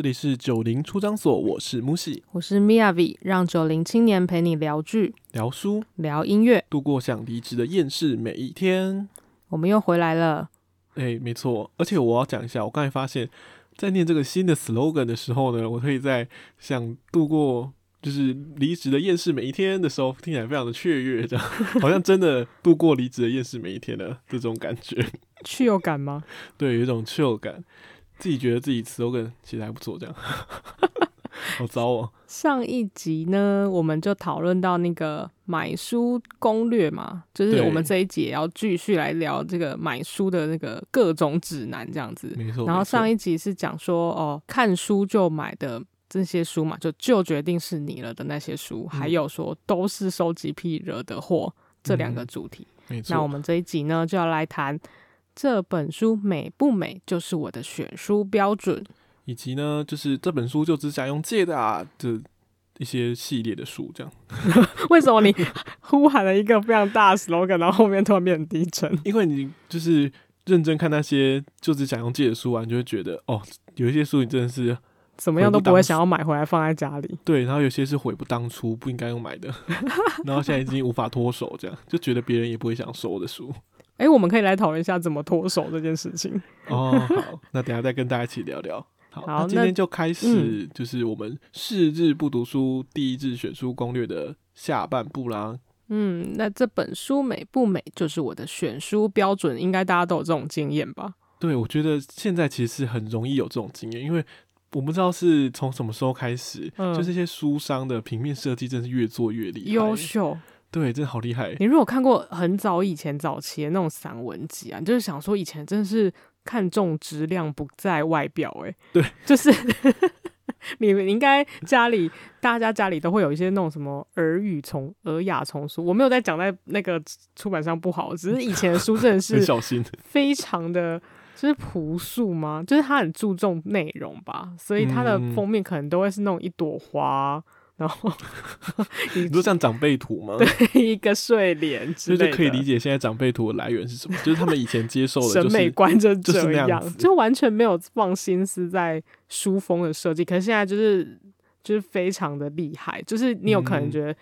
这里是九零出张所，我是木西，我是 Miyavi，让九零青年陪你聊剧、聊书、聊音乐，度过想离职的厌世每一天。我们又回来了，哎、欸，没错，而且我要讲一下，我刚才发现，在念这个新的 slogan 的时候呢，我可以在想度过就是离职的厌世每一天的时候，听起来非常的雀跃，这样 好像真的度过离职的厌世每一天的这种感觉，趣有感吗？对，有一种趣有感。自己觉得自己 slogan 其实还不错，这样 好糟哦。上一集呢，我们就讨论到那个买书攻略嘛，就是我们这一集也要继续来聊这个买书的那个各种指南，这样子。没错。然后上一集是讲说哦，看书就买的这些书嘛，就就决定是你了的那些书，嗯、还有说都是收集癖惹的祸这两个主题。嗯、没错。那我们这一集呢，就要来谈。这本书美不美，就是我的选书标准。以及呢，就是这本书就只想用借的啊，这一些系列的书，这样。为什么你呼喊了一个非常大的 slogan，然后后面突然变很低沉？因为你就是认真看那些就只想用借的书啊，你就会觉得哦，有一些书你真的是怎么样都不会想要买回来放在家里。对，然后有些是悔不当初，不应该用买的，然后现在已经无法脱手，这样就觉得别人也不会想收的书。哎、欸，我们可以来讨论一下怎么脱手这件事情。哦，好，那等下再跟大家一起聊聊。好，好，那今天就开始，就是我们四日不读书第一日选书攻略的下半部啦。嗯，那这本书美不美，就是我的选书标准，应该大家都有这种经验吧？对，我觉得现在其实很容易有这种经验，因为我不知道是从什么时候开始，嗯、就这些书商的平面设计真是越做越厉害，优秀。对，真的好厉害！你如果看过很早以前早期的那种散文集啊，你就是想说以前真的是看重质量不在外表，哎，对，就是 你们应该家里大家家里都会有一些那种什么耳语丛、耳雅丛书。我没有在讲在那个出版商不好，只是以前的书真的 是非常的，就是朴素吗？就是他很注重内容吧，所以他的封面可能都会是那种一朵花。然后 你说像长辈图吗？对，一个睡莲，所以就可以理解现在长辈图的来源是什么，就是他们以前接受的审美观就这样，就是那样子，就完全没有放心思在书封的设计。可是现在就是就是非常的厉害，就是你有可能觉得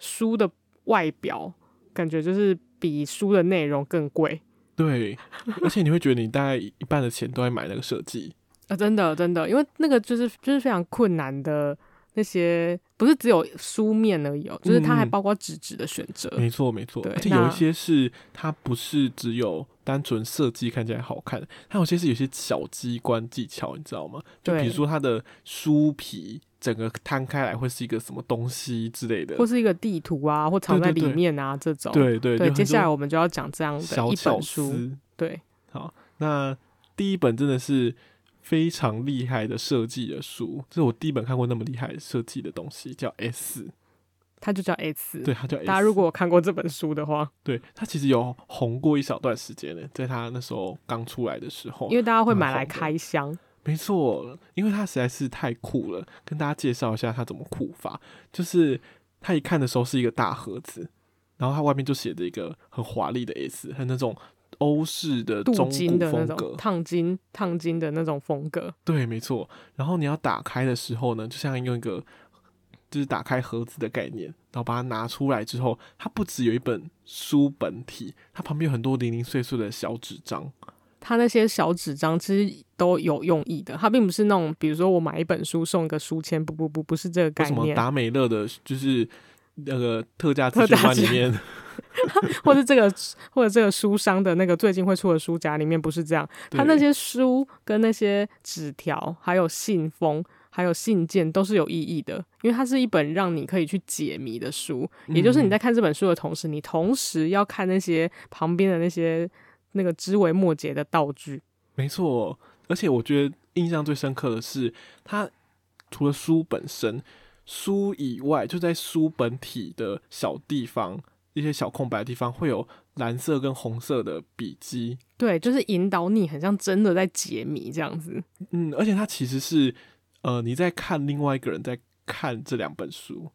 书的外表感觉就是比书的内容更贵，对，而且你会觉得你大概一半的钱都在买那个设计 啊，真的真的，因为那个就是就是非常困难的。那些不是只有书面而已哦，就是它还包括纸质的选择。没错没错，而且有一些是它不是只有单纯设计看起来好看，它有些是有些小机关技巧，你知道吗？就比如说它的书皮整个摊开来会是一个什么东西之类的，或是一个地图啊，或藏在里面啊，这种。对对对，接下来我们就要讲这样的一本书。对，好，那第一本真的是。非常厉害的设计的书，这是我第一本看过那么厉害设计的东西，叫 S，它就叫 S，对，它叫 S。大家如果看过这本书的话，对，它其实有红过一小段时间呢，在它那时候刚出来的时候，因为大家会买来开箱，没错，因为它实在是太酷了。跟大家介绍一下它怎么酷法，就是它一看的时候是一个大盒子，然后它外面就写着一个很华丽的 S，很那种。欧式的中古风格，烫金烫金的那种风格，对，没错。然后你要打开的时候呢，就像用一个就是打开盒子的概念，然后把它拿出来之后，它不只有一本书本体，它旁边有很多零零碎碎的小纸张。它那些小纸张其实都有用意的，它并不是那种比如说我买一本书送一个书签，不不不，不是这个概念。什么达美乐的，就是那个特价资讯馆里面。或者这个，或者这个书商的那个最近会出的书夹里面不是这样，他那些书跟那些纸条，还有信封，还有信件都是有意义的，因为它是一本让你可以去解谜的书，也就是你在看这本书的同时，你同时要看那些旁边的那些那个枝微末节的道具。没错，而且我觉得印象最深刻的是，它除了书本身，书以外，就在书本体的小地方。一些小空白的地方会有蓝色跟红色的笔记，对，就是引导你，很像真的在解谜这样子。嗯，而且它其实是，呃，你在看另外一个人在看这两本书，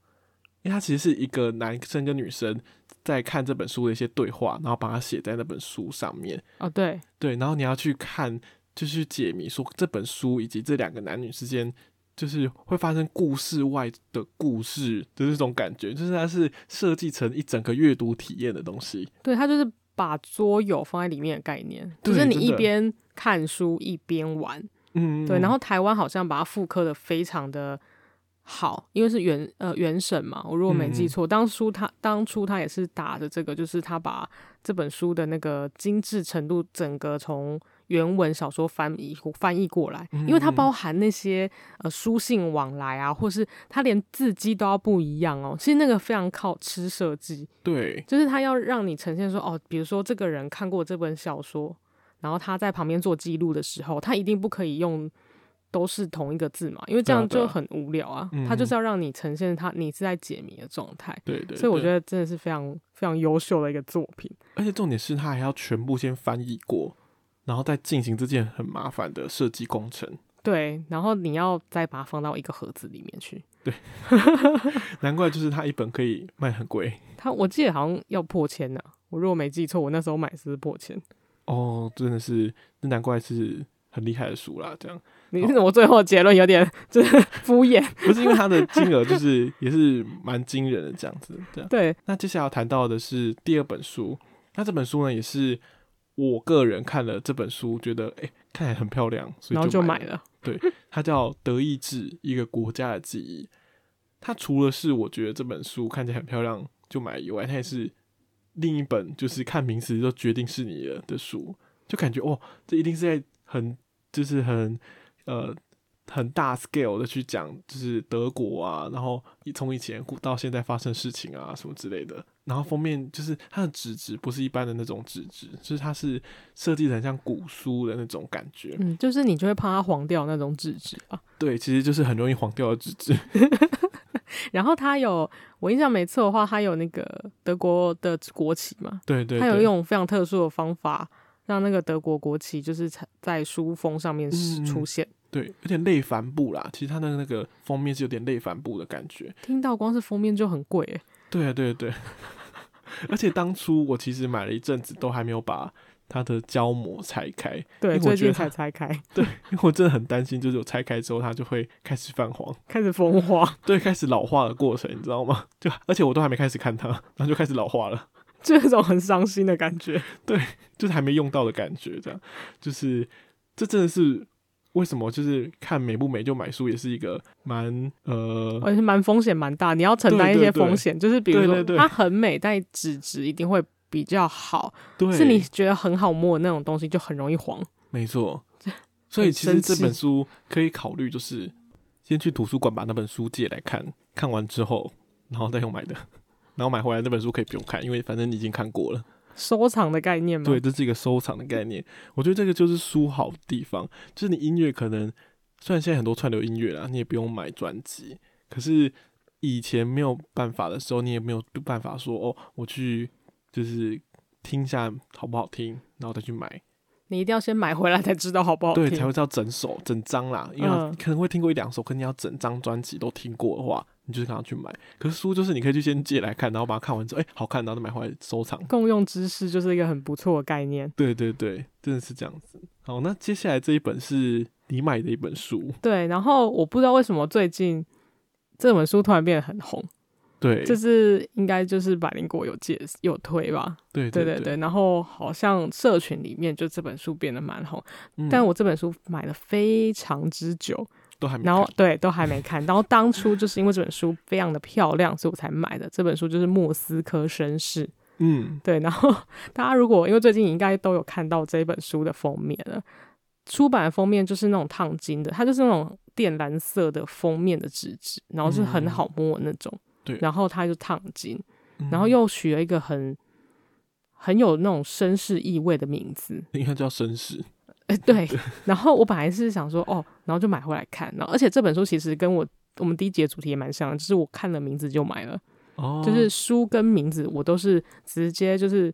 因为它其实是一个男生跟女生在看这本书的一些对话，然后把它写在那本书上面。哦，对，对，然后你要去看，就是解谜，说这本书以及这两个男女之间就是会发生故事外的故事的这种感觉，就是它是设计成一整个阅读体验的东西。对，它就是把桌游放在里面的概念，就是你一边看书一边玩。嗯，对。然后台湾好像把它复刻的非常的好，因为是原呃原审嘛，我如果没记错，当初他当初他也是打着这个，就是他把这本书的那个精致程度整个从。原文小说翻译翻译过来，因为它包含那些呃书信往来啊，或是它连字迹都要不一样哦。其实那个非常靠吃设计，对，就是它要让你呈现说哦，比如说这个人看过这本小说，然后他在旁边做记录的时候，他一定不可以用都是同一个字嘛，因为这样就很无聊啊。他就是要让你呈现他你是在解谜的状态，对对。所以我觉得真的是非常非常优秀的一个作品，而且重点是他还要全部先翻译过。然后再进行这件很麻烦的设计工程。对，然后你要再把它放到一个盒子里面去。对，难怪就是它一本可以卖很贵。它我记得好像要破千呢、啊。我如果没记错，我那时候买是破千。哦，真的是，那难怪是很厉害的书啦。这样，你怎么最后结论有点 就是敷衍？不是因为它的金额就是也是蛮惊人的这样子。这样对。那接下来要谈到的是第二本书。那这本书呢，也是。我个人看了这本书，觉得哎、欸，看起来很漂亮，所以就买了。买 了对，它叫《德意志：一个国家的记忆》。它除了是我觉得这本书看起来很漂亮就买以外，它也是另一本就是看名词就决定是你的的书，就感觉哦，这一定是在很就是很呃。很大 scale 的去讲，就是德国啊，然后从以前到现在发生事情啊什么之类的。然后封面就是它的纸质不是一般的那种纸质，就是它是设计成像古书的那种感觉。嗯，就是你就会怕它黄掉那种纸质啊。对，其实就是很容易黄掉的纸质。然后它有，我印象没错的话，它有那个德国的国旗嘛？对，对对。它有一种非常特殊的方法，让那个德国国旗就是在书封上面出现。嗯对，有点类帆布啦。其实它的那个封面是有点类帆布的感觉。听到光是封面就很贵诶。对啊，对对。而且当初我其实买了一阵子，都还没有把它的胶膜拆开。对，我觉得才拆开。对，因为我真的很担心，就是有拆开之后，它就会开始泛黄，开始风化。对，开始老化的过程，你知道吗？就而且我都还没开始看它，然后就开始老化了，就这种很伤心的感觉。对，就是还没用到的感觉，这样就是这真的是。为什么就是看美不美就买书，也是一个蛮呃，而且蛮风险蛮大，你要承担一些风险。就是比如说它很美，但纸质一定会比较好。对，是你觉得很好摸的那种东西，就很容易黄。没错，所以其实这本书可以考虑，就是先去图书馆把那本书借来看，看完之后，然后再用买的，然后买回来那本书可以不用看，因为反正你已经看过了。收藏的概念吗？对，这是一个收藏的概念。我觉得这个就是书好的地方，就是你音乐可能虽然现在很多串流音乐啦，你也不用买专辑，可是以前没有办法的时候，你也没有办法说哦，我去就是听一下好不好听，然后再去买。你一定要先买回来才知道好不好听，对，才会知道整首整张啦。因为可能会听过一两首，可你要整张专辑都听过的话。你就是刚刚去买，可是书就是你可以去先借来看，然后把它看完之后，哎、欸，好看，然后再买回来收藏。共用知识就是一个很不错的概念。对对对，真的是这样子。好，那接下来这一本是你买的一本书。对，然后我不知道为什么最近这本书突然变得很红。对，这是应该就是百灵果有借有推吧。对对对，对然后好像社群里面就这本书变得蛮红，嗯、但我这本书买了非常之久。都还没，然后对，都还没看。然后当初就是因为这本书非常的漂亮，所以我才买的。这本书就是《莫斯科绅士》。嗯，对。然后 大家如果因为最近应该都有看到这本书的封面了，出版封面就是那种烫金的，它就是那种靛蓝色的封面的纸质，然后是很好摸的那种。然后他就烫金，然后又取了一个很很有那种绅士意味的名字，应该叫绅士。哎，对，然后我本来是想说，哦，然后就买回来看，然后而且这本书其实跟我我们第一节主题也蛮像的，就是我看了名字就买了，哦，就是书跟名字我都是直接就是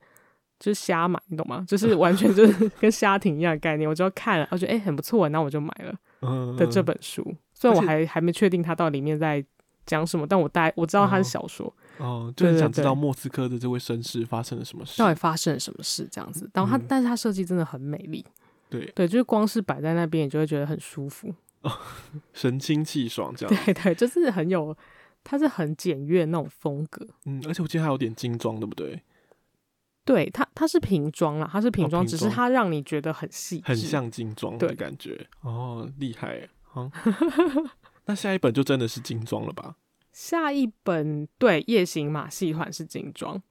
就是瞎买，你懂吗？就是完全就是 跟瞎挺一样的概念，我就要看了，我觉得哎很不错，然后我就买了的这本书，虽然我还还没确定它到底里面在讲什么，但我大概我知道它是小说，哦，就是想知道莫斯科的这位绅士发生了什么事，到底发生了什么事这样子，然后它但是它设计真的很美丽。对，对，就是光是摆在那边，你就会觉得很舒服。哦，神清气爽这样。对对，就是很有，它是很简约那种风格。嗯，而且我记得还有点精装，对不对？对，它它是瓶装啦，它是瓶装，哦，只是它让你觉得很细，很像精装的感觉。哦，厉害啊！那下一本就真的是精装了吧？下一本对，夜行马戏团是精装，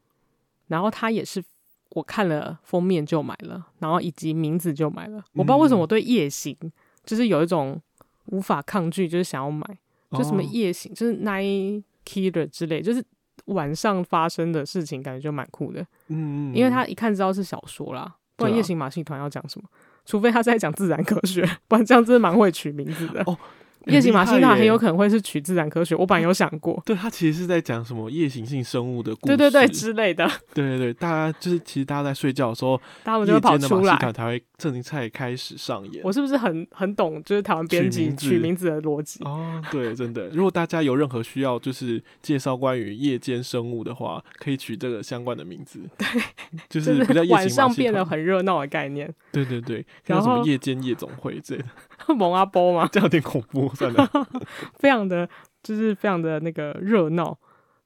然后它也是我看了封面就买了，然后以及名字就买了。我不知道为什么我对夜行就是有一种无法抗拒，就是想要买，就什么夜行，哦，就是 night killer 之类，就是。晚上发生的事情，感觉就蛮酷的。嗯，嗯，因为他一看知道是小说啦，不然夜行马戏团要讲什么？除非他在讲自然科学，不然这样真的蛮会取名字的。哦。夜行马戏团很有可能会是取自然科学，我本来有想过。对，它其实是在讲什么夜行性生物的故事，对对对之类的。对对对，大家就是其实大家在睡觉的时候，大家就会跑出来，才会正经才开始上演。我是不是很很懂，就是台湾编辑取名字的逻辑？哦，对，真的。如果大家有任何需要，就是介绍关于夜间生物的话，可以取这个相关的名字。对，就是比较晚上变得很热闹的概念。对对对，像什么夜间夜总会之类的。蒙阿波吗？这样有点恐怖，真的。非常的，就是非常的那个热闹，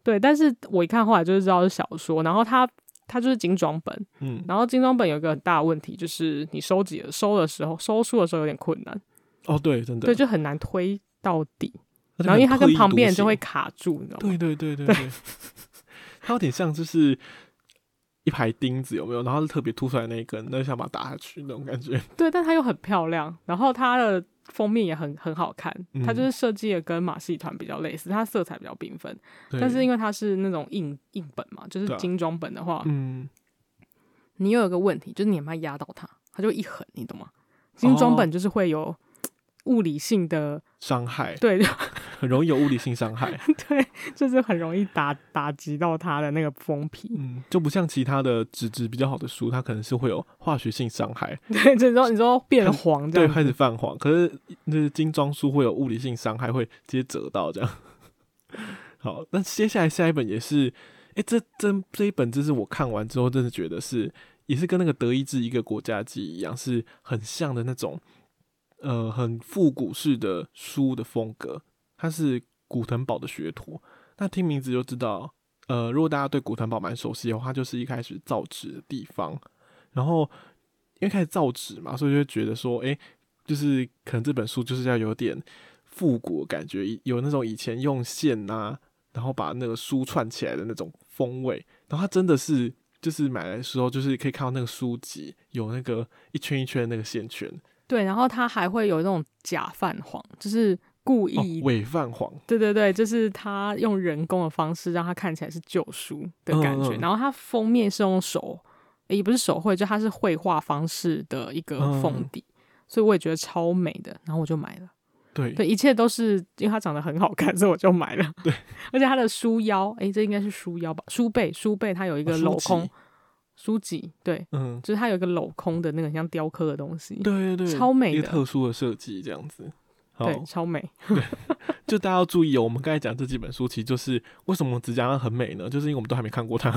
对。但是我一看后来就是知道是小说，然后它它就是精装本，嗯。然后精装本有一个很大的问题，就是你收集的收的时候，收书的时候有点困难。哦，对，真的，对，就很难推到底。然后因为它跟旁边人就会卡住，你知道吗？对对对对对，对。它有点像就是。一排钉子有没有？然后是特别凸出来那一根，那就想把它打下去那种感觉。对，但它又很漂亮，然后它的封面也很很好看。嗯、它就是设计的跟马戏团比较类似，它色彩比较缤纷。但是因为它是那种硬硬本嘛，就是精装本的话，嗯，你又有个问题，就是你怕压到它，它就一横，你懂吗？精装本就是会有。物理性的伤害，对，很容易有物理性伤害，对，就是很容易打打击到它的那个封皮，嗯，就不像其他的纸质比较好的书，它可能是会有化学性伤害，对，就是说你说变黄这样，对，开始泛黄，可是那是精装书会有物理性伤害，会直接折到这样。好，那接下来下一本也是，哎、欸，这这这一本，就是我看完之后，真的觉得是也是跟那个德意志一个国家记一样，是很像的那种。呃，很复古式的书的风格，它是古腾堡的学徒。那听名字就知道，呃，如果大家对古腾堡蛮熟悉的话，它就是一开始造纸的地方。然后因为开始造纸嘛，所以就觉得说，诶、就是可能这本书就是要有点复古的感觉，有那种以前用线啊，然后把那个书串起来的那种风味。然后它真的是，就是买来的时候，就是可以看到那个书籍有那个一圈一圈那个线圈。对，然后它还会有那种假泛黄，就是故意伪泛黄。对对对，就是他用人工的方式让它看起来是旧书的感觉。嗯嗯，然后它封面是用手，也不是手绘，就它是绘画方式的一个封底，嗯，所以我也觉得超美的。然后我就买了。对对，一切都是因为它长得很好看，所以我就买了。对，而且它的书腰，哎，这应该是书腰吧？书背，书背它有一个镂空。哦书籍对，嗯，就是它有一个镂空的那个像雕刻的东西，对对对，超美的，一个特殊的设计这样子，对，超美。对，就大家要注意哦，我们刚才讲这几本书，其实就是为什么只讲它很美呢？就是因为我们都还没看过它，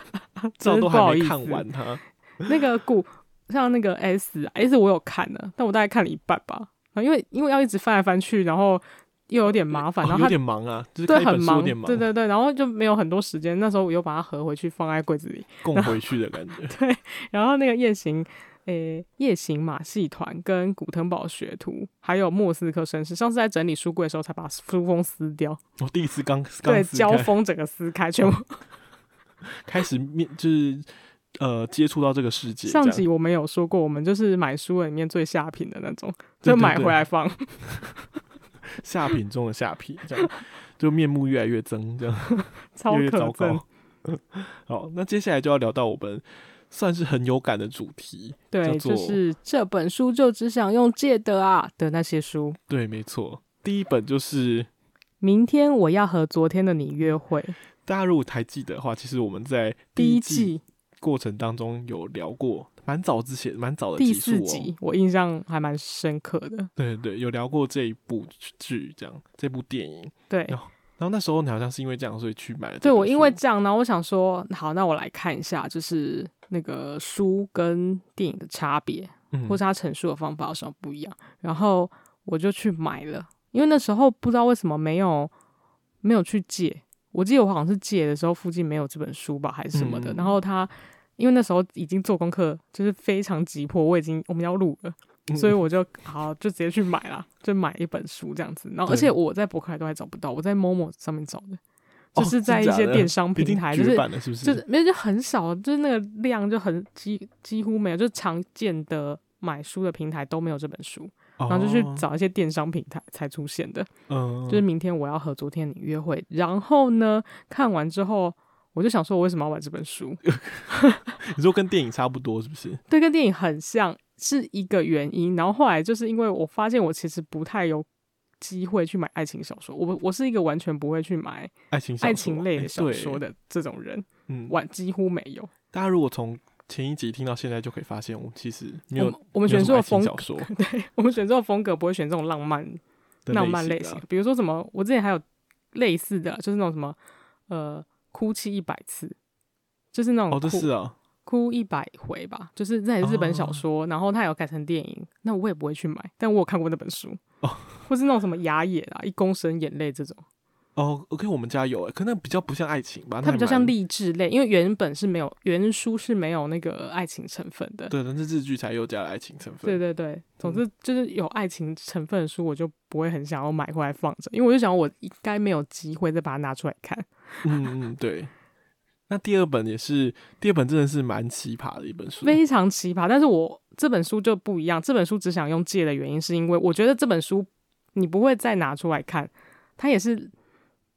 这都还没看完它。那个古像那个 S S 我有看了，但我大概看了一半吧，因为因为要一直翻来翻去，然后。又有点麻烦，然后、哦、有点忙啊，就是对很忙，对对对，然后就没有很多时间。那时候我又把它合回去，放在柜子里，供回去的感觉。对，然后那个夜行，诶、欸，夜行马戏团跟古腾堡学徒，还有莫斯科绅士，上次在整理书柜的时候才把书封撕掉。我、哦、第一次刚对胶封整个撕开，全部、哦、开始面就是呃接触到这个世界。上集我们有说过，我们就是买书里面最下品的那种，就买回来放。下品中的下品，这样就面目越来越增，这样 超可越越糟糕。好，那接下来就要聊到我们算是很有感的主题，对，就是这本书就只想用借的啊的那些书。对，没错，第一本就是明天我要和昨天的你约会。大家如果还记得的话，其实我们在第一季过程当中有聊过。蛮早之前，蛮早的哦。第四集，我印象还蛮深刻的。对对对，有聊过这一部剧，这样这部电影。对，然后，然后那时候你好像是因为这样，所以去买了。对，我因为这样，然后我想说，好，那我来看一下，就是那个书跟电影的差别，嗯，或是他陈述的方法有什么不一样。然后我就去买了，因为那时候不知道为什么没有没有去借。我记得我好像是借的时候附近没有这本书吧，还是什么的。嗯、然后他因为那时候已经做功课，就是非常急迫，我已经我们要录了，嗯、所以我就好就直接去买了，就买一本书这样子。然后而且我在博客来都还找不到，我在 Momo 上面找的，就是在一些电商平台，就是就是没有就很少，就是那个量就很几几乎没有，就常见的买书的平台都没有这本书。然后就去找一些电商平台才出现的，嗯，就是明天我要和昨天你约会。然后呢，看完之后，我就想说，我为什么要买这本书？你说跟电影差不多是不是？对，跟电影很像，是一个原因。然后后来就是因为我发现我其实不太有机会去买爱情小说，我我是一个完全不会去买爱情爱情类的小说的这种人，嗯，完几乎没有。大家如果从前一集听到现在就可以发现，我们其实没有我，我们选这种风格，对，我们选这种风格不会选这种浪漫浪漫类型，比如说什么，我之前还有类似的，就是那种什么呃，哭泣一百次，就是那种哦，这是啊，哭一百回吧，就是那日本小说，哦、然后它有改成电影，那我也不会去买，但我有看过那本书哦，或是那种什么雅野啊，一公升眼泪这种。哦，OK，我们家有诶，可那比较不像爱情吧，它比较像励志类，因为原本是没有原书是没有那个爱情成分的。对，但是日剧才又加了爱情成分。对对对，总之就是有爱情成分的书，我就不会很想要买回来放着，因为我就想我应该没有机会再把它拿出来看。嗯嗯，对。那第二本也是，第二本真的是蛮奇葩的一本书，非常奇葩。但是我这本书就不一样，这本书只想用借的原因是因为我觉得这本书你不会再拿出来看，它也是。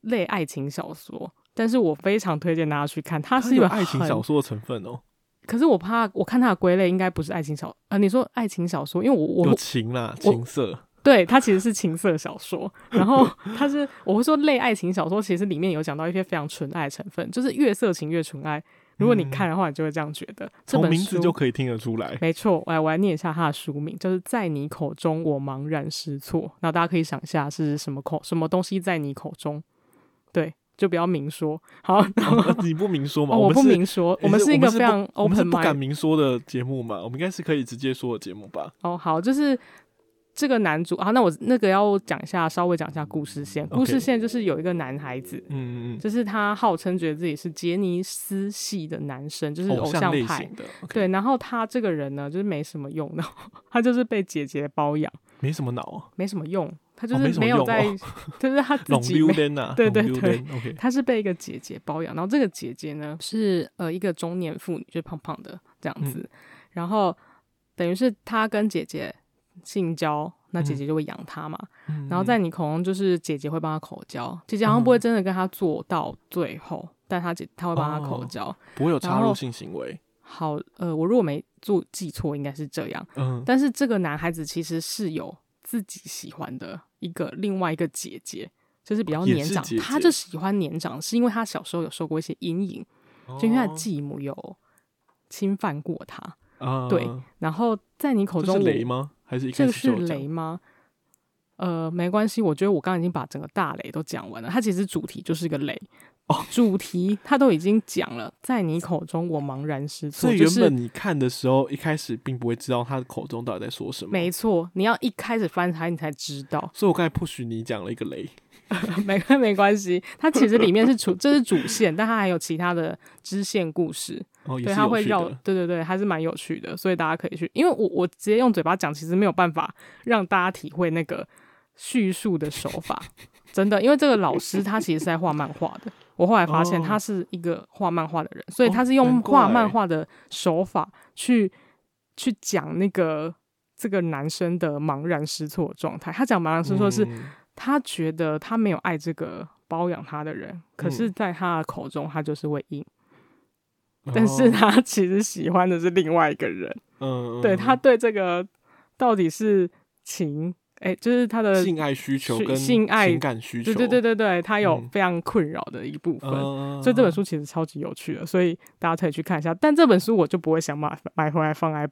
类爱情小说，但是我非常推荐大家去看，它是有爱情小说的成分哦。可是我怕，我看它的归类应该不是爱情小，呃，你说爱情小说，因为我我有情啦，情色，对，它其实是情色小说。然后 它是，我会说类爱情小说，其实里面有讲到一些非常纯爱的成分，就是越色情越纯爱。如果你看的话，你就会这样觉得。嗯、这本名字就可以听得出来。没错，我来我来念一下它的书名，就是在你口中我茫然失措。那大家可以想一下是什么口什么东西在你口中？对。就不要明说，好，你不明说嘛？我不明说，我们是一个非常 open，我们是不敢明说的节目嘛？我们应该是可以直接说的节目吧？哦，好，就是这个男主啊，那我那个要讲一下，稍微讲一下故事线。故事线就是有一个男孩子，嗯嗯，就是他号称觉得自己是杰尼斯系的男生，就是偶像派。的，对。然后他这个人呢，就是没什么用的，他就是被姐姐包养，没什么脑啊，没什么用。他就是没有在，就是他自己 没，对对对，他是被一个姐姐包养，然后这个姐姐呢是呃一个中年妇女，就胖胖的这样子，然后等于是他跟姐姐性交，那姐姐就会养他嘛，然后在你口中就是姐姐会帮他口交，姐姐好像不会真的跟他做到最后，但他姐他会帮他口交，不会有插入性行为。好，呃，我如果没做记错，应该是这样，嗯，但是这个男孩子其实是有自己喜欢的。一个另外一个姐姐，就是比较年长，姐姐。她就喜欢年长，是因为他小时候有受过一些阴影，哦、就因为他的继母有侵犯过他。啊、对，然后在你口中雷吗？还是一开始就这是雷吗？呃，没关系，我觉得我刚刚已经把整个大雷都讲完了，它其实主题就是一个雷。哦，主题它都已经讲了，在你口中我茫然失措。所以原本你看的时候，一开始并不会知道他的口中到底在说什么。没错，你要一开始翻开，你才知道。所以我刚才不许你讲了一个雷，没没关系。它其实里面是主，这是主线，但它还有其他的支线故事。哦，对，它会绕，对对对，还是蛮有趣的。所以大家可以去，因为我我直接用嘴巴讲，其实没有办法让大家体会那个叙述的手法。真的，因为这个老师他其实是在画漫画的。我后来发现他是一个画漫画的人，哦、所以他是用画漫画的手法去、哦、去讲那个这个男生的茫然失措状态。他讲茫然失措是，他觉得他没有爱这个包养他的人，嗯、可是在他的口中他就是会硬，嗯、但是他 其实喜欢的是另外一个人。嗯，对，他对这个到底是情。哎、欸，就是他的性爱需求跟性爱情感需求，对对对对对，他有非常困扰的一部分，嗯、所以这本书其实超级有趣的，所以大家可以去看一下。但这本书我就不会想买买回来放在，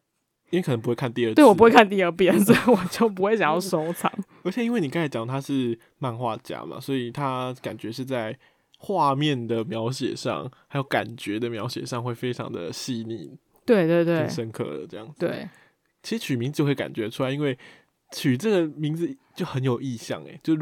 因为可能不会看第二次，对我不会看第二遍，所以我就不会想要收藏。而且因为你刚才讲他是漫画家嘛，所以他感觉是在画面的描写上，还有感觉的描写上会非常的细腻，对对对，深刻的这样子。对，其实取名字会感觉出来，因为。取这个名字就很有意象诶，就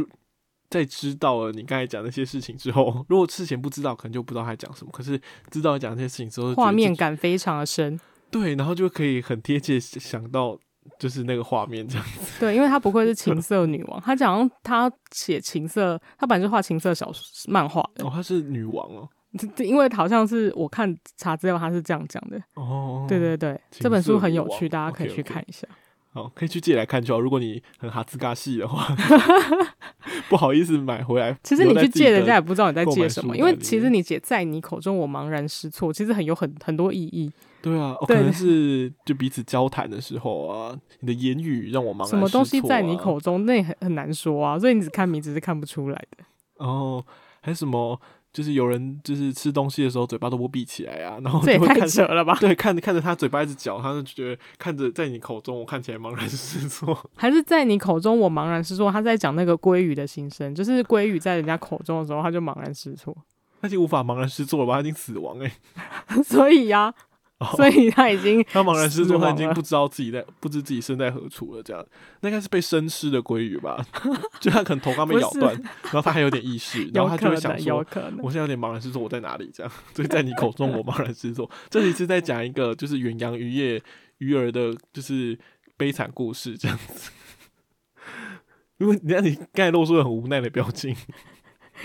在知道了你刚才讲那些事情之后，如果事前不知道，可能就不知道他讲什么。可是知道讲这些事情之后，画面感非常的深。对，然后就可以很贴切想到就是那个画面这样子。对，因为她不愧是情色女王，她讲她写情色，她本来是画情色小漫画的。哦，她是女王哦。因为好像是我看查资料，她是这样讲的。哦，对对对，这本书很有趣，大家可以去看一下。好，可以去借来看就好。如果你很哈兹嘎戏的话，不好意思买回来。其实你去借，人家也不知道你在借什么，因为其实你写在你口中，我茫然失措，其实很有很很多意义。对啊，可能是就彼此交谈的时候啊，你的言语让我茫然。什么东西在你口中，那很很难说啊，所以你只看名字是看不出来的。哦，还有什么？就是有人就是吃东西的时候嘴巴都不闭起来啊，然后这也太扯了吧？对，看着看着他嘴巴一直嚼，他就觉得看着在你口中我看起来茫然失措，还是在你口中我茫然失措？他在讲那个鲑鱼的心声，就是鲑鱼在人家口中的时候他就茫然失措，他已经无法茫然失措了吧？他已经死亡哎、欸，所以呀、啊。Oh, 所以他已经他茫然失措，他已经不知道自己在不知自己身在何处了。这样，那应该是被生吃的鲑鱼吧？就他可能头刚被咬断，然后他还有点意识，然后他就会想说：“我现在有点茫然失措，我在哪里？”这样，所以在你口中我茫然失措。这里是在讲一个就是远洋渔业鱼儿的，就是悲惨故事这样子。因为你看你刚才露出了很无奈的表情。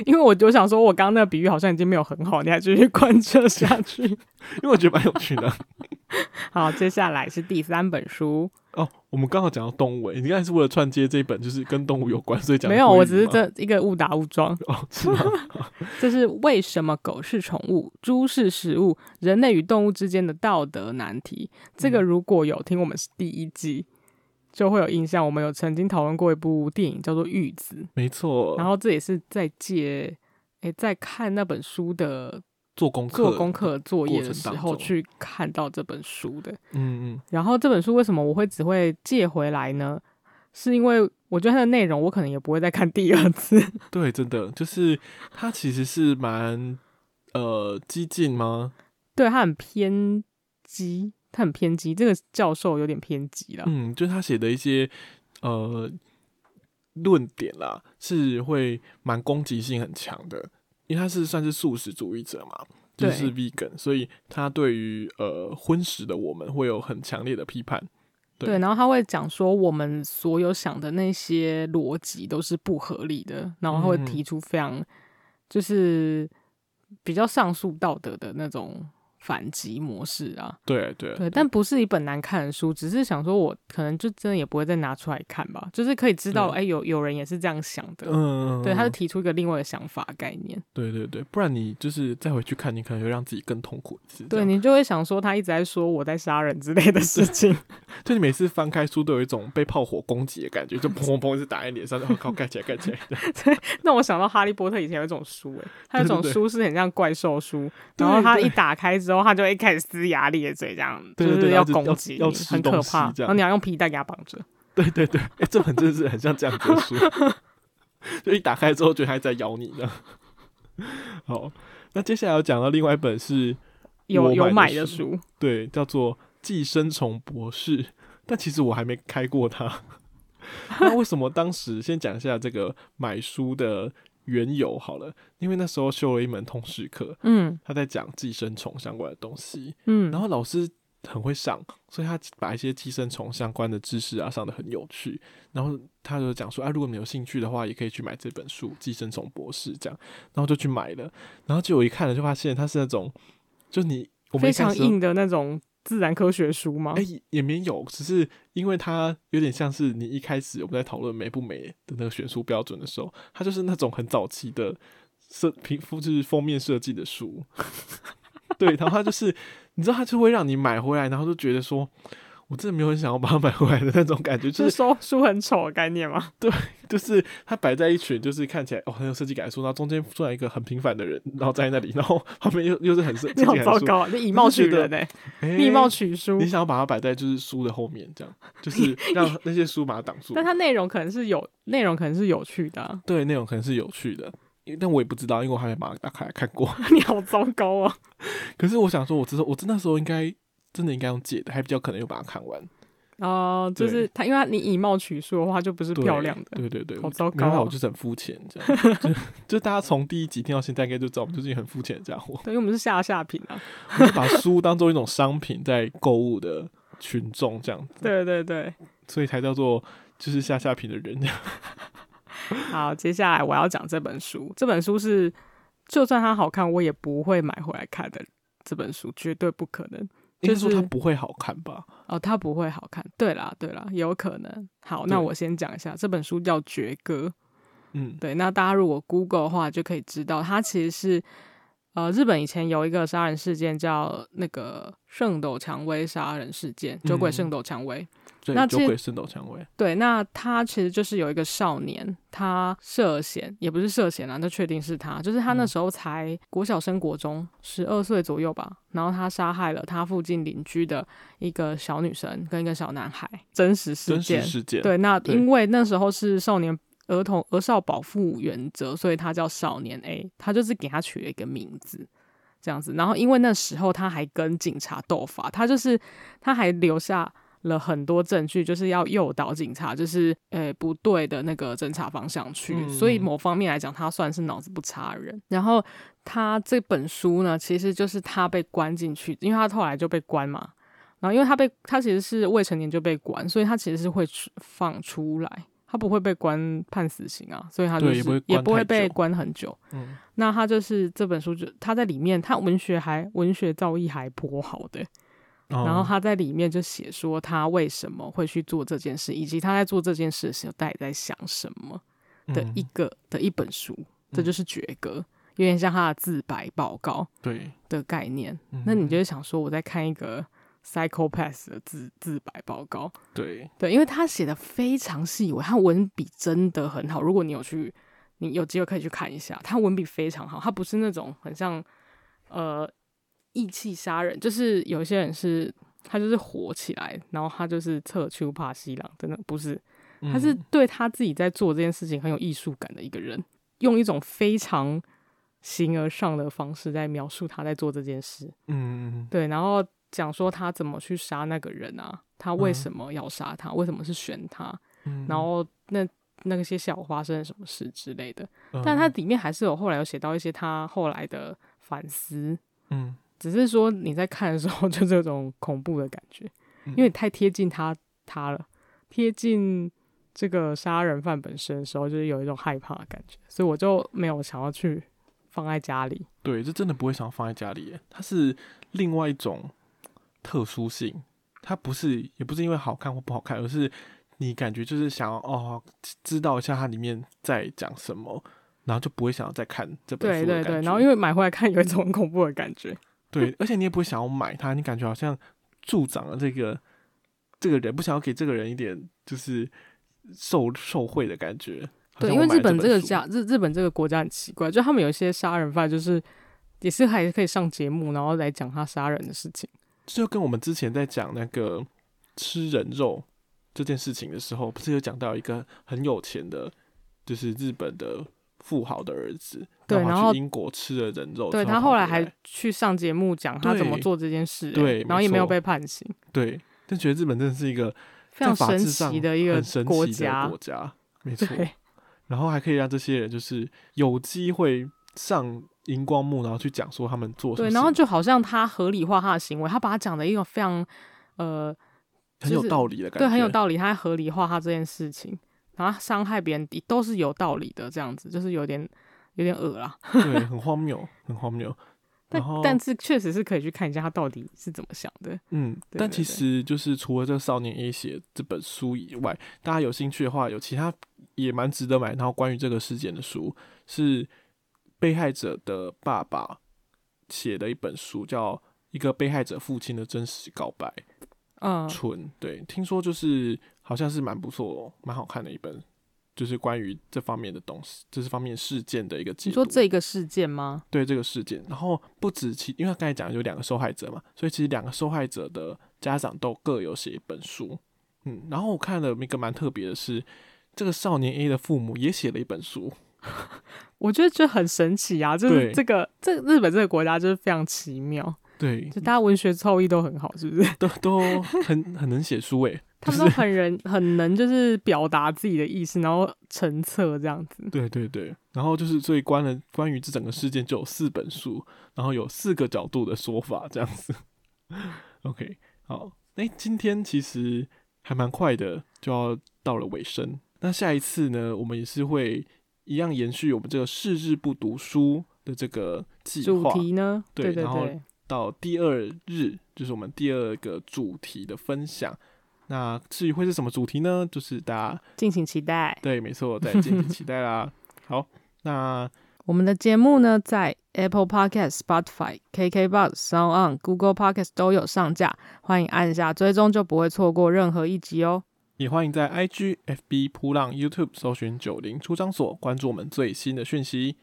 因为我就想说，我刚刚那个比喻好像已经没有很好，你还继续贯彻下去？因为我觉得蛮有趣的。好，接下来是第三本书哦。我们刚好讲到动物，你刚才是为了串接这一本，就是跟动物有关，所以讲没有，我只是这一个误打误撞。哦，是吗？这是为什么狗是宠物，猪是食物，人类与动物之间的道德难题。这个如果有听我们是第一季。就会有印象，我们有曾经讨论过一部电影叫做《玉子》，没错。然后这也是在借，诶，在看那本书的做功课、做功课作业的时候去看到这本书的。嗯嗯。然后这本书为什么我会只会借回来呢？是因为我觉得它的内容我可能也不会再看第二次。对，真的就是它其实是蛮呃激进吗？对，它很偏激。他很偏激，这个教授有点偏激了。嗯，就是他写的一些呃论点啦，是会蛮攻击性很强的，因为他是算是素食主义者嘛，就是 vegan，所以他对于呃荤食的我们会有很强烈的批判。对，对，然后他会讲说，我们所有想的那些逻辑都是不合理的，然后他会提出非常就是比较上述道德的那种。反击模式啊，对对对，但不是一本难看的书，只是想说，我可能就真的也不会再拿出来看吧，就是可以知道，哎、欸，有有人也是这样想的，嗯，对，他就提出一个另外的想法概念，对对对，不然你就是再回去看，你可能会让自己更痛苦一次，对，你就会想说他一直在说我在杀人之类的事情，就你每次翻开书都有一种被炮火攻击的感觉，就砰砰砰一直打在脸上，然后靠盖起来盖起来，对，那我想到哈利波特以前有一种书、欸，哎，他有一种书是很像怪兽书，然后他一打开之后。然后他就会开始撕牙咧嘴，这样对对对，就是要攻击你，很可怕。然后你要用皮带给他绑着。对对对，哎、欸，这本真的是很像这样子的书，就一打开之后，觉得他在咬你呢。好，那接下来要讲到另外一本是有有买的书，对，叫做《寄生虫博士》，但其实我还没开过它。那为什么当时先讲一下这个买书的？缘由好了，因为那时候修了一门通识课，嗯，他在讲寄生虫相关的东西，嗯，然后老师很会上，所以他把一些寄生虫相关的知识啊上的很有趣，然后他就讲说，啊，如果你有兴趣的话，也可以去买这本书《寄生虫博士》这样，然后就去买了，然后就我一看了就发现它是那种，就你我非常硬的那种。自然科学书吗？哎、也没有，只是因为它有点像是你一开始我们在讨论美不美的那个选书标准的时候，它就是那种很早期的设皮肤就是封面设计的书，对，然后它就是你知道，它就会让你买回来，然后就觉得说。我真的没有很想要把它买回来的那种感觉，就是说书很丑的概念吗？对，就是它摆在一群，就是看起来哦很有设计感的书，然后中间出来一个很平凡的人，然后站在那里，然后旁边又又是很设计感的书，好糟糕，啊你以貌取人呢？以貌取书，你想要把它摆在就是书的后面，这样就是让那些书把它挡住。但它内容可能是有内容，可能是有趣的、啊，对，内容可能是有趣的，但我也不知道，因为我还没把它打开来看过。你好糟糕啊！可是我想说，我知道，我真那时候应该真的应该用借的，还比较可能又把它看完。哦、呃，就是他，因为他你以貌取树的话，就不是漂亮的。对对对，好糟糕、啊。我就是很肤浅，这样就 就大家从第一集听到现在，应该就知道我们就是很肤浅的家伙。对，因为我们是下下品啊，我们把书当做一种商品在购物的群众这样子。对对对，所以才叫做就是下下品的人。好，接下来我要讲这本书。这本书是就算它好看，我也不会买回来看的。这本书绝对不可能。就是说它不会好看吧？哦，它不会好看。对啦，对啦，有可能。好，那我先讲一下这本书叫《绝歌》。嗯，对。那大家如果 Google 的话，就可以知道它其实是呃，日本以前有一个杀人事件叫那个圣斗蔷薇杀人事件，酒鬼圣斗蔷薇。那酒鬼圣斗蔷薇。对，那他其实就是有一个少年，他涉嫌，也不是涉嫌啊，那确定是他，就是他那时候才国小升国中，十二岁左右吧。然后他杀害了他附近邻居的一个小女生跟一个小男孩，真实事件。真实事件。对，那因为那时候是少年儿童儿少保护原则，所以他叫少年 A，他就是给他取了一个名字，这样子。然后因为那时候他还跟警察斗法，他就是他还留下。了很多证据，就是要诱导警察，就是呃、欸、不对的那个侦查方向去。嗯、所以某方面来讲，他算是脑子不差的人。然后他这本书呢，其实就是他被关进去，因为他后来就被关嘛。然后因为他被他其实是未成年就被关，所以他其实是会放出来，他不会被关判死刑啊。所以他就是也不，会被关很久。嗯，那他就是这本书就他在里面，他文学还文学造诣还颇好的。然后他在里面就写说他为什么会去做这件事，以及他在做这件事的时候，到底在想什么的一个、嗯、的一本书，这就是绝歌，有点像他的自白报告对的概念。那你就会想说，我在看一个 psychopath 的自自白报告，对对，因为他写的非常细微，他文笔真的很好。如果你有去，你有机会可以去看一下，他文笔非常好，他不是那种很像呃。意气杀人，就是有些人是他就是火起来，然后他就是侧丘帕西朗，真的不是，他是对他自己在做这件事情很有艺术感的一个人，用一种非常形而上的方式在描述他在做这件事。嗯，对，然后讲说他怎么去杀那个人啊，他为什么要杀他，为什么是选他，然后那那些小发生了什么事之类的，但他里面还是有后来有写到一些他后来的反思。嗯。只是说你在看的时候 就这种恐怖的感觉，因为太贴近他他了，贴近这个杀人犯本身的时候，就是有一种害怕的感觉，所以我就没有想要去放在家里。对，这真的不会想要放在家里耶，它是另外一种特殊性，它不是也不是因为好看或不好看，而是你感觉就是想要哦知道一下它里面在讲什么，然后就不会想要再看这本书。对对对，然后因为买回来看有一种很恐怖的感觉。对，而且你也不会想要买它，你感觉好像助长了这个这个人，不想要给这个人一点就是受受贿的感觉。对，因为日本这个家日日本这个国家很奇怪，就他们有一些杀人犯，就是也是还可以上节目，然后来讲他杀人的事情。就跟我们之前在讲那个吃人肉这件事情的时候，不是有讲到一个很有钱的，就是日本的。富豪的儿子，对，然后去英国吃了人肉，对，他后来还去上节目讲他怎么做这件事，对，然后也没有被判刑，对，但觉得日本真的是一个非常神奇的一个国家，国家，没错，然后还可以让这些人就是有机会上荧光幕，然后去讲说他们做什么，对，然后就好像他合理化他的行为，他把他讲的一个非常呃很有道理的感觉，对，很有道理，他还合理化他这件事情。然后伤害别人都是有道理的，这样子就是有点有点恶啦，对，很荒谬，很荒谬。但但是确实是可以去看一下他到底是怎么想的。嗯，但其实就是除了这个少年 A 写这本书以外，大家有兴趣的话，有其他也蛮值得买。然后关于这个事件的书是被害者的爸爸写的一本书，叫《一个被害者父亲的真实告白》。嗯，纯对，听说就是。好像是蛮不错、蛮好看的一本，就是关于这方面的东西，这是方面事件的一个。你说这个事件吗？对，这个事件。然后不止其，因为他刚才讲有两个受害者嘛，所以其实两个受害者的家长都各有写一本书。嗯，然后我看了一个蛮特别的是，这个少年 A 的父母也写了一本书。我觉得这很神奇啊！就是这个，这日本这个国家就是非常奇妙。对，就大家文学造诣都很好，是不是？都都很很能写书诶。他们都很人 很能就是表达自己的意思，然后成册这样子。对对对，然后就是最关了关于这整个事件就有四本书，然后有四个角度的说法这样子。OK，好，哎，今天其实还蛮快的，就要到了尾声。那下一次呢，我们也是会一样延续我们这个四日不读书的这个计划。主题呢？对，然后到第二日就是我们第二个主题的分享。那至于会是什么主题呢？就是大家敬请期待。对，没错，再敬请期待啦。好，那我们的节目呢，在 Apple Podcast、Spotify、KKBox、Sound On、Google Podcast 都有上架，欢迎按下追踪，就不会错过任何一集哦。也欢迎在 IG、FB、扑浪、YouTube 搜寻九零出张所，关注我们最新的讯息。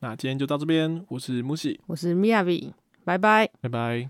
那今天就到这边，我是木西，我是 Miyavi，拜拜，拜拜。